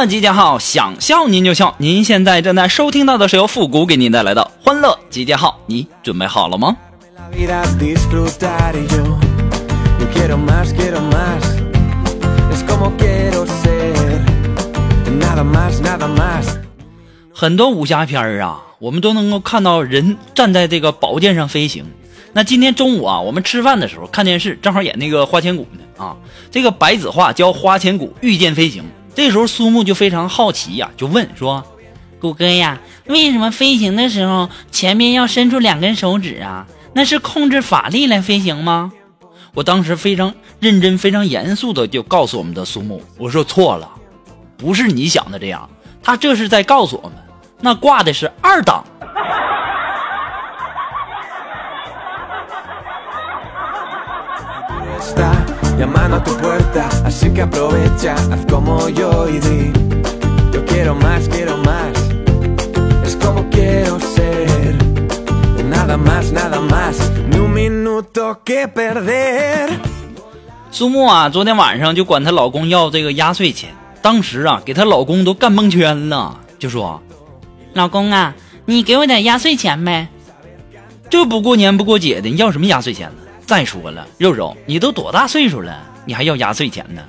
乐集结号，想笑您就笑。您现在正在收听到的是由复古给您带来的欢乐集结号，你准备好了吗.很多武侠片儿啊，我们都能够看到人站在这个宝剑上飞行。那今天中午啊，我们吃饭的时候看电视，正好演那个花千骨呢啊。这个白子画教花千骨御剑飞行，这时候苏木就非常好奇呀、就问说：“谷歌呀，为什么飞行的时候前面要伸出两根手指啊？那是控制法力来飞行吗？我当时非常认真、非常严肃的就告诉我们的苏木，我说错了，不是你想的这样，他这是在告诉我们，那挂的是二档。苏木啊，昨天晚上就管她老公要这个压岁钱，当时啊，给她老公都干蒙圈了，就说老公啊，你给我点压岁钱呗。这不过年不过节的，你要什么压岁钱呢？再说了，肉肉，你都多大岁数了，你还要压岁钱呢？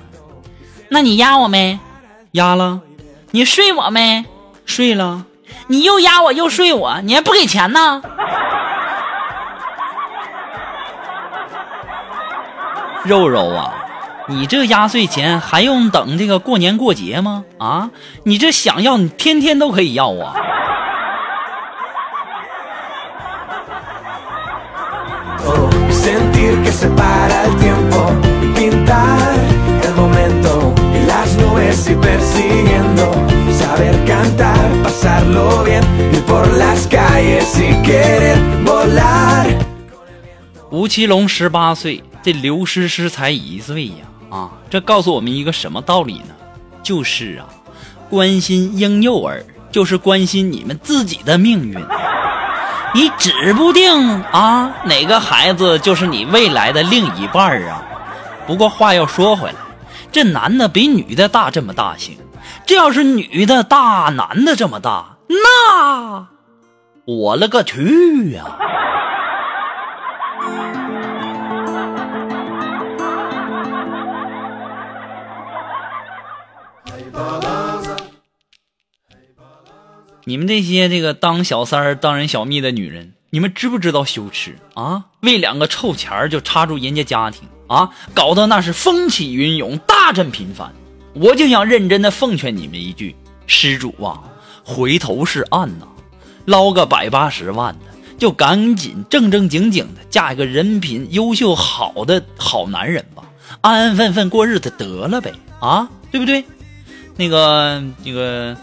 那你压我没？压了，你睡我没？睡了，你又压我又睡我，你还不给钱呢？肉肉啊，你这压岁钱还用等这个过年过节吗？啊，你这想要，你天天都可以要啊。吴奇隆十八岁，这刘诗诗才一岁呀！啊，这告诉我们一个什么道理呢？就是啊，关心婴幼儿就是关心你们自己的命运。你指不定啊，哪个孩子就是你未来的另一半啊。不过话又说回来，这男的比女的大这么大行，这要是女的大男的这么大，那我勒个去呀、你们这些这个当小三儿、当人小蜜的女人，你们知不知道羞耻啊？为两个臭钱儿就插入人家家庭啊，搞得那是风起云涌、大阵频繁。我就想认真的奉劝你们一句：施主啊，回头是岸呐、捞个百八十万的，就赶紧正正经经的嫁一个人品优秀好的好男人吧，安安分分过日子得了呗，啊，对不对？那个那个。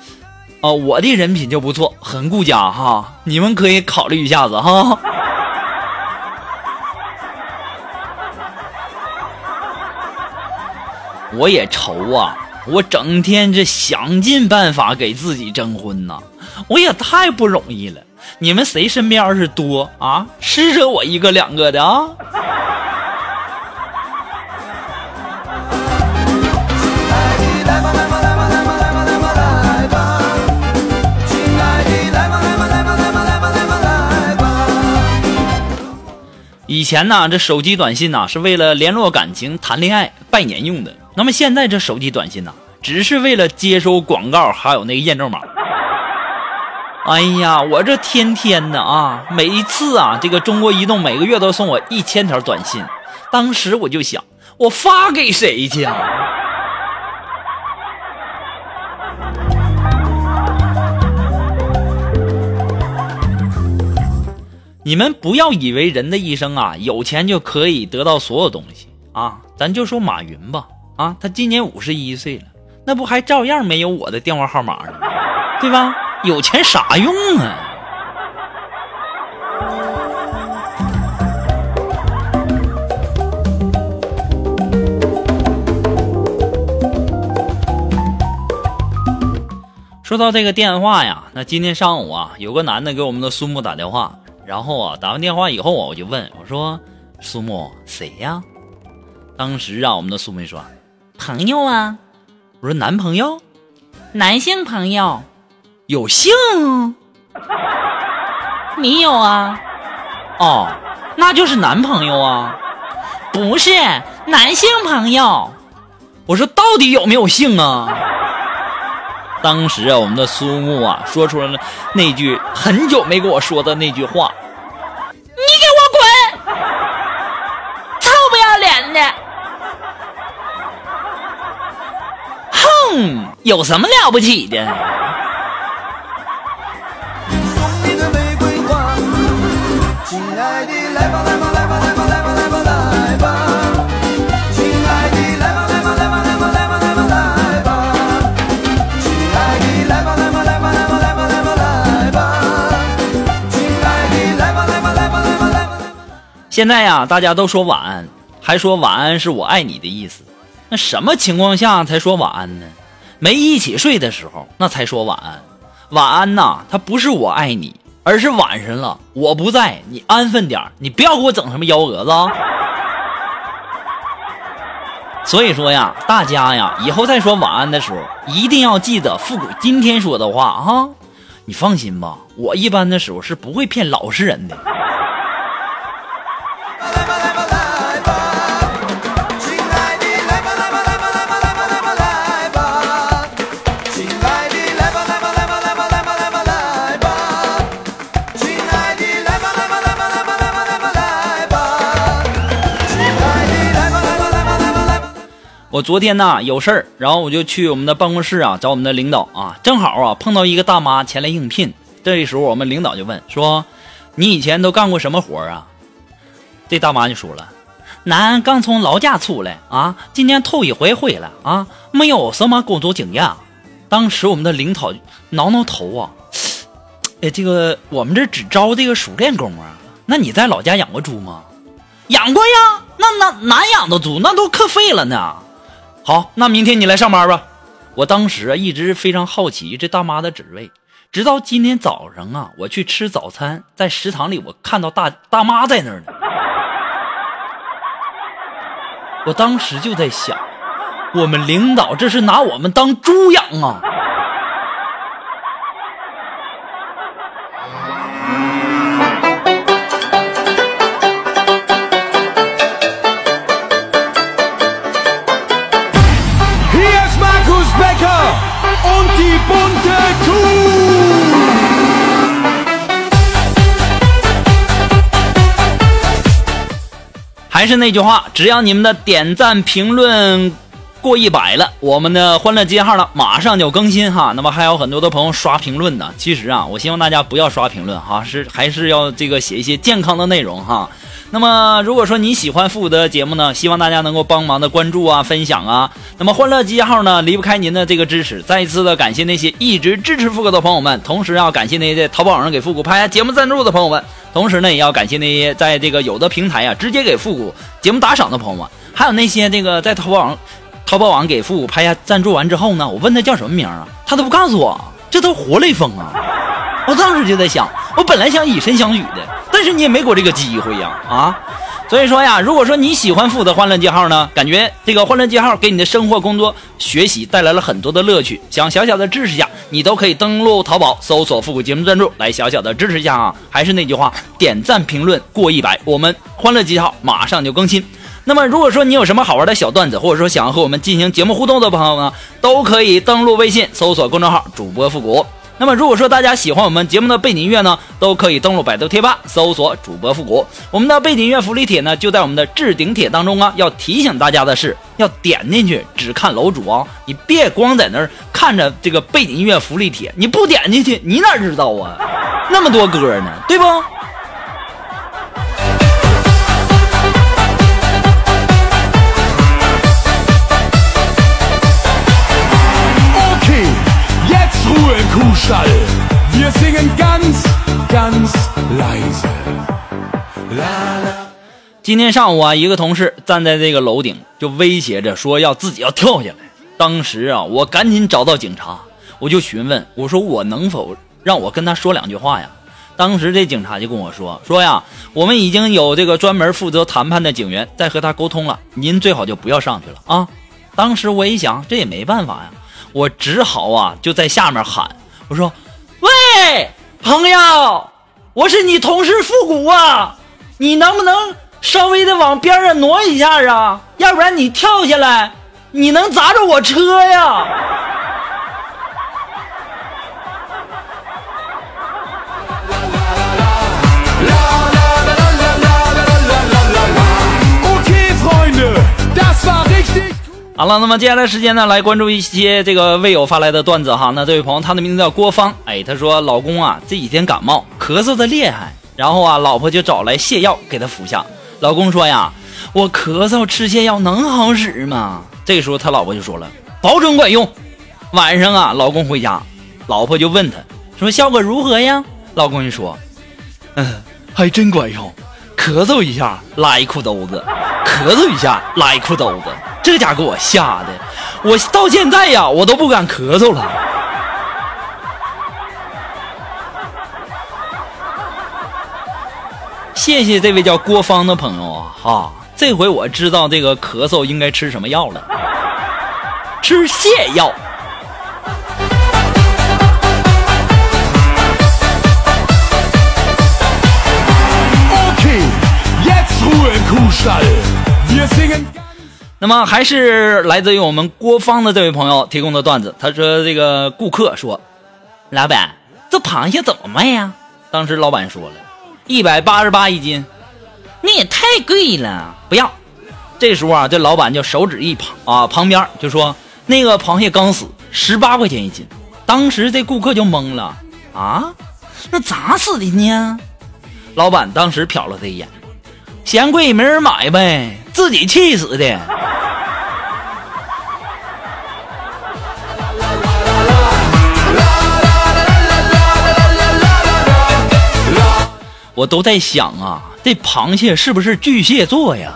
哦，我的人品就不错，很顾家哈，你们可以考虑一下子哈。我也愁啊，我整天这想尽办法给自己征婚呐，我也太不容易了。你们谁身边要是多啊，施舍我一个两个的啊？以前呢，这手机短信呢、是为了联络感情、谈恋爱、拜年用的。那么现在这手机短信呢、只是为了接收广告，还有那个验证码。哎呀，我这天天的啊，每一次啊，这个中国移动每个月都送我一千条短信。当时我就想，我发给谁去啊？你们不要以为人的一生啊，有钱就可以得到所有东西啊！咱就说马云吧，啊，他今年五十一岁了，那不还照样没有我的电话号码呢，对吧？有钱啥用啊？说到这个电话呀，那今天上午啊，有个男的给我们的苏木打电话，然后啊，打完电话以后啊，我就问我说：“苏木，谁呀？”当时啊，我们的苏木说：“朋友啊。”我说：“男朋友，男性朋友，有性？你有啊？哦，那就是男朋友啊？不是，男性朋友。我说到底有没有性啊？”当时啊，我们的苏木啊，说出了那句很久没跟我说的那句话：“你给我滚，臭不要脸的！”哼，有什么了不起的？现在呀，大家都说晚安，还说晚安是我爱你的意思。那什么情况下才说晚安呢？没一起睡的时候，那才说晚安。晚安呐，它不是我爱你，而是晚上了，我不在，你安分点你不要给我整什么幺蛾子。所以说呀，大家呀，以后再说晚安的时候，一定要记得复古今天说的话哈。你放心吧，我一般的时候是不会骗老实人的。我昨天呢有事儿，然后我就去我们的办公室啊找我们的领导啊，正好啊碰到一个大妈前来应聘。这时候我们领导就问说：“你以前都干过什么活啊？”这大妈就说了：“男刚从老家出来啊，今年头一回回来啊，没有什么工作经验。”当时我们的领导挠挠头啊，哎，这个我们这只招这个熟练工啊。那你在老家养过猪吗？养过呀，那那哪养的猪？那都可废了呢。好，那明天你来上班吧。我当时啊一直非常好奇这大妈的职位，直到今天早上啊，我去吃早餐，在食堂里我看到大大妈在那儿呢。我当时就在想，我们领导这是拿我们当猪养啊！是那句话，只要你们的点赞评论过一百了，我们的欢乐街号呢马上就更新哈。那么还有很多的朋友刷评论呢，其实啊，我希望大家不要刷评论哈，是还是要这个写一些健康的内容哈。那么，如果说你喜欢复古的节目呢，希望大家能够帮忙的关注啊、分享啊。那么，欢乐集结号呢，离不开您的这个支持。再一次的感谢那些一直支持复古的朋友们，同时要感谢那些在淘宝上给复古拍节目赞助的朋友们，同时呢，也要感谢那些在这个有的平台啊直接给复古节目打赏的朋友们，还有那些这个在淘宝网、淘宝网给复古拍下赞助完之后呢，我问他叫什么名啊，他都不告诉我，这都活雷锋啊！我当时就在想，我本来想以身相许的，但是你也没给我这个机会呀，啊！所以说呀，如果说你喜欢复古的欢乐记号呢，感觉这个欢乐记号给你的生活、工作、学习带来了很多的乐趣，想小小的支持一下，你都可以登录淘宝搜索“复古节目赞助”来小小的支持一下啊。还是那句话，点赞评论过一百，我们欢乐记号马上就更新。那么，如果说你有什么好玩的小段子，或者说想要和我们进行节目互动的朋友呢，都可以登录微信搜索公众号“主播复古”。那么，如果说大家喜欢我们节目的背景音乐呢，都可以登录百度贴吧搜索主播复古。我们的背景音乐福利帖呢，就在我们的置顶帖当中啊。要提醒大家的是，要点进去只看楼主啊，你别光在那儿看着这个背景音乐福利帖，你不点进去，你哪知道啊？那么多歌呢，对不？今天上午啊，一个同事站在这个楼顶，就威胁着说要自己要跳下来。当时啊，我赶紧找到警察，我就询问我说我能否让我跟他说两句话呀？当时这警察就跟我说说呀，我们已经有这个专门负责谈判的警员在和他沟通了，您最好就不要上去了啊。当时我一想，这也没办法呀，我只好啊就在下面喊我说：“喂，朋友，我是你同事复古啊，你能不能？”稍微的往边上挪一下啊，要不然你跳下来，你能砸着我车呀！好了，那么接下来时间呢，来关注一些这个微友发来的段子哈。那这位朋友，他的名字叫郭芳，哎，他说老公啊这几天感冒，咳嗽的厉害，然后啊老婆就找来泻药给他服下。老公说呀，我咳嗽吃泻药能好使吗？这个时候他老婆就说了，保准管用。晚上啊，老公回家，老婆就问他说效果如何呀？老公就说，嗯，还真管用，咳嗽一下拉一裤兜子，咳嗽一下拉一裤兜子，这家给我吓的，我到现在呀我都不敢咳嗽了。谢谢这位叫郭芳的朋友啊，哈，这回我知道这个咳嗽应该吃什么药了，吃泻药。Okay, jetzt Ruhe, Kuhstall. Wir singen. 那么还是来自于我们郭芳的这位朋友提供的段子。他说：“这个顾客说，老板，这螃蟹怎么卖呀？”当时老板说了，一百八十八一斤，那也太贵了，不要。这时候啊，这老板就手指一旁啊旁边就说：“那个螃蟹刚死，十八块钱一斤。”当时这顾客就懵了啊，那咋死的呢？老板当时瞟了他一眼，嫌贵没人买呗，自己气死的。我都在想啊，这螃蟹是不是巨蟹座呀？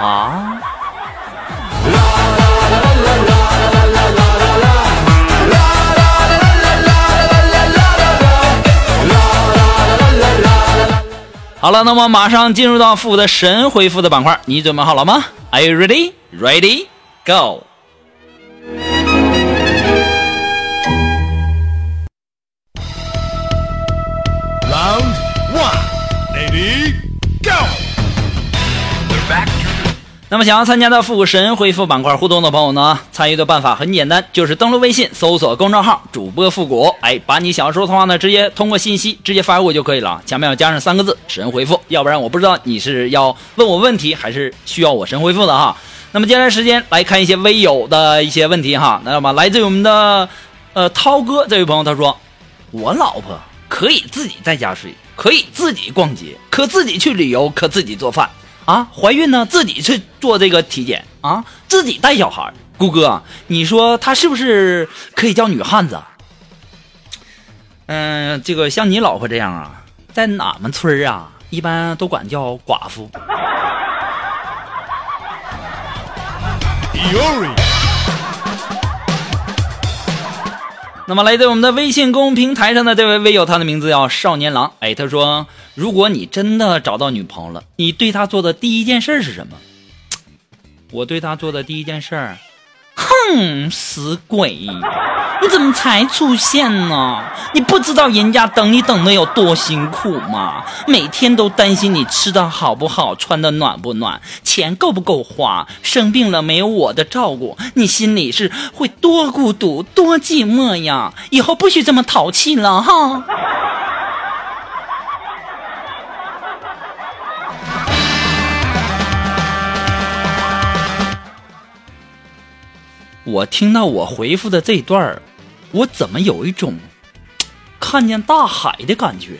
啊？好了，那么马上进入到复古的神回复的板块，你准备好了吗？Are you ready? Ready? Go! 那么想要参加到复古神回复板块互动的朋友呢，参与的办法很简单，就是登录微信搜索公众号“主播复古”，哎，把你想要说的话呢，直接通过信息直接发给我就可以了，前面要加上三个字“神回复”，要不然我不知道你是要问我问题还是需要我神回复的哈。那么接下来时间来看一些微友的一些问题哈，那么来自于我们的呃涛哥这位朋友，他说我老婆可以自己在家睡，可以自己逛街，可自己去旅游，可自己做饭。啊。怀孕呢，自己去做这个体检啊，自己带小孩儿。顾哥，你说她是不是可以叫女汉子？嗯、这个像你老婆这样啊，在俺们村啊，一般都管叫寡妇。那么来自我们的微信公平台上的这位微友，他的名字叫少年郎。哎，他说：“如果你真的找到女朋友了，你对她做的第一件事是什么？” 我对她做的第一件事儿，哼，死鬼！你怎么才出现呢？你不知道人家等你等的有多辛苦吗？每天都担心你吃的好不好，穿的暖不暖，钱够不够花，生病了没有我的照顾，你心里是会多孤独、多寂寞呀！以后不许这么淘气了哈。我听到我回复的这段儿，我怎么有一种看见大海的感觉？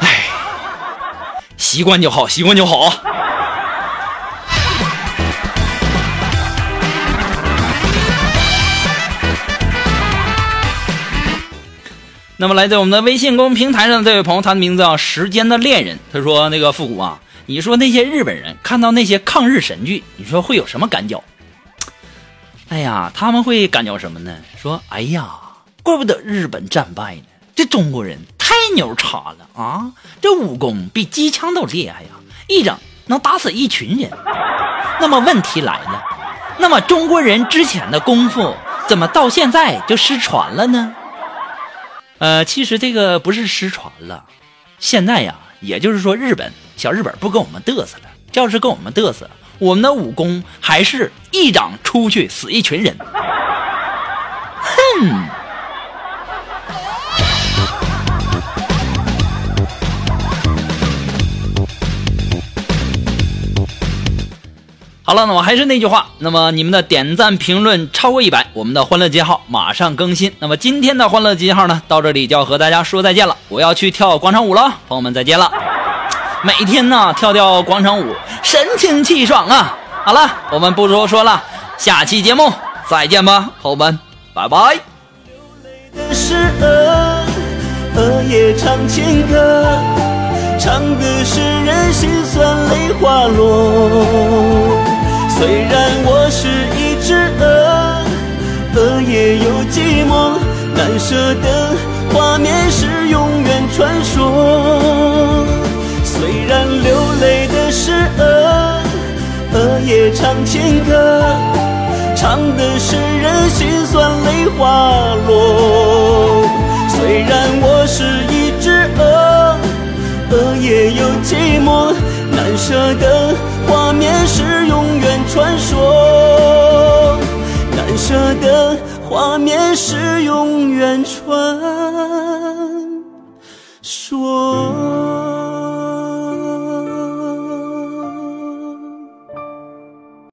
哎，习惯就好，习惯就好啊。那么，来自我们的微信公众平台上的这位朋友，他的名字叫“时间的恋人”。他说：“那个复古啊，你说那些日本人看到那些抗日神剧，你说会有什么感觉？”哎呀，他们会感觉什么呢？说：“哎呀，怪不得日本战败呢，这中国人太牛叉了啊！这武功比机枪都厉害呀，一整能打死一群人。”那么问题来了，那么中国人之前的功夫怎么到现在就失传了呢？呃，其实这个不是失传了，现在呀，也就是说日本小日本不跟我们嘚瑟了，要是跟我们嘚瑟，我们的武功还是一掌出去死一群人。哼。好了，那么还是那句话，那么你们的点赞评论超过一百，我们的欢乐记号马上更新。那么今天的欢乐记号呢，到这里就要和大家说再见了。我要去跳广场舞了，朋友们再见了。每天呢跳跳广场舞，神清气爽啊！好了，我们不多说了，下期节目再见吧，朋友们，拜拜。是鹅，鹅也唱情歌，唱的是人心酸泪滑落。虽然我是一只鹅，鹅也有寂寞，难舍的画面是永远传说。虽然流泪的是鹅，鹅也唱情歌，唱的是人心酸泪花落。虽然我是一只鹅，鹅也有寂寞，难舍的画面是永远传说，难舍的画面是永远传。